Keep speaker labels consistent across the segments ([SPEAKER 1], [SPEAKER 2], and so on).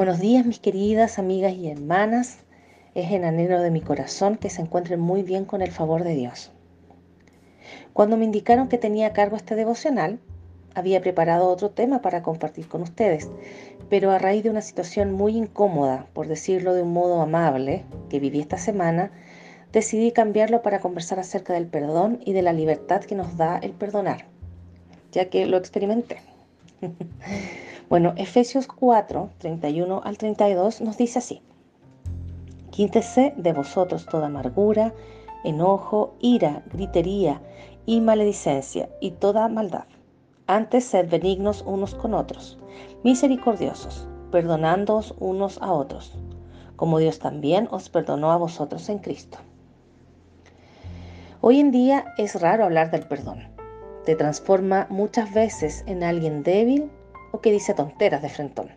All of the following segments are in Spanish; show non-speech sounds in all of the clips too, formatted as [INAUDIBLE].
[SPEAKER 1] Buenos días mis queridas amigas y hermanas. Es en anhelo de mi corazón que se encuentren muy bien con el favor de Dios. Cuando me indicaron que tenía a cargo este devocional, había preparado otro tema para compartir con ustedes, pero a raíz de una situación muy incómoda, por decirlo de un modo amable, que viví esta semana, decidí cambiarlo para conversar acerca del perdón y de la libertad que nos da el perdonar, ya que lo experimenté. [LAUGHS] Bueno, Efesios 4, 31 al 32 nos dice así. Quítese de vosotros toda amargura, enojo, ira, gritería y maledicencia y toda maldad. Antes sed benignos unos con otros, misericordiosos, perdonándoos unos a otros, como Dios también os perdonó a vosotros en Cristo. Hoy en día es raro hablar del perdón. Te transforma muchas veces en alguien débil o que dice tonteras de frentón.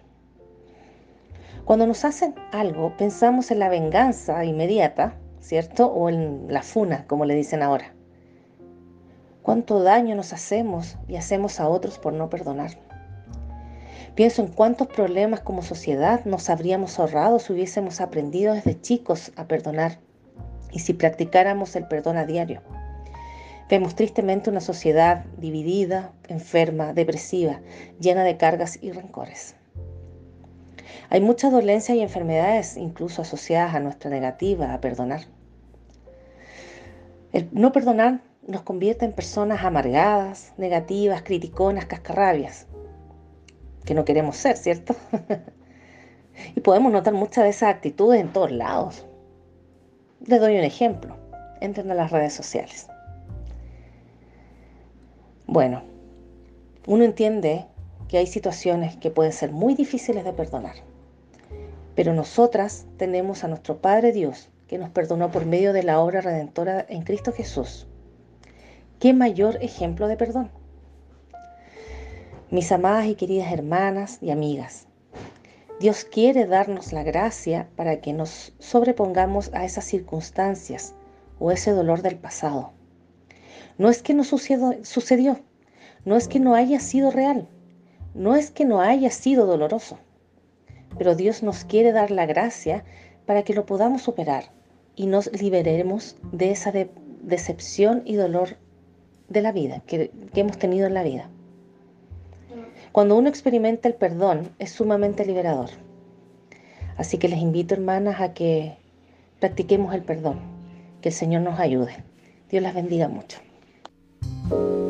[SPEAKER 1] Cuando nos hacen algo, pensamos en la venganza inmediata, ¿cierto? O en la funa, como le dicen ahora. ¿Cuánto daño nos hacemos y hacemos a otros por no perdonar? Pienso en cuántos problemas como sociedad nos habríamos ahorrado si hubiésemos aprendido desde chicos a perdonar y si practicáramos el perdón a diario. Vemos tristemente una sociedad dividida, enferma, depresiva, llena de cargas y rencores. Hay muchas dolencias y enfermedades incluso asociadas a nuestra negativa a perdonar. El no perdonar nos convierte en personas amargadas, negativas, criticonas, cascarrabias, que no queremos ser, ¿cierto? [LAUGHS] y podemos notar muchas de esas actitudes en todos lados. Les doy un ejemplo. Entren a las redes sociales. Bueno, uno entiende que hay situaciones que pueden ser muy difíciles de perdonar, pero nosotras tenemos a nuestro Padre Dios que nos perdonó por medio de la obra redentora en Cristo Jesús. ¿Qué mayor ejemplo de perdón? Mis amadas y queridas hermanas y amigas, Dios quiere darnos la gracia para que nos sobrepongamos a esas circunstancias o ese dolor del pasado no es que no sucedió, no es que no haya sido real, no es que no haya sido doloroso, pero Dios nos quiere dar la gracia para que lo podamos superar y nos liberemos de esa decepción y dolor de la vida que, que hemos tenido en la vida. Cuando uno experimenta el perdón es sumamente liberador. Así que les invito, hermanas, a que practiquemos el perdón. Que el Señor nos ayude. Dios las bendiga mucho. Bye.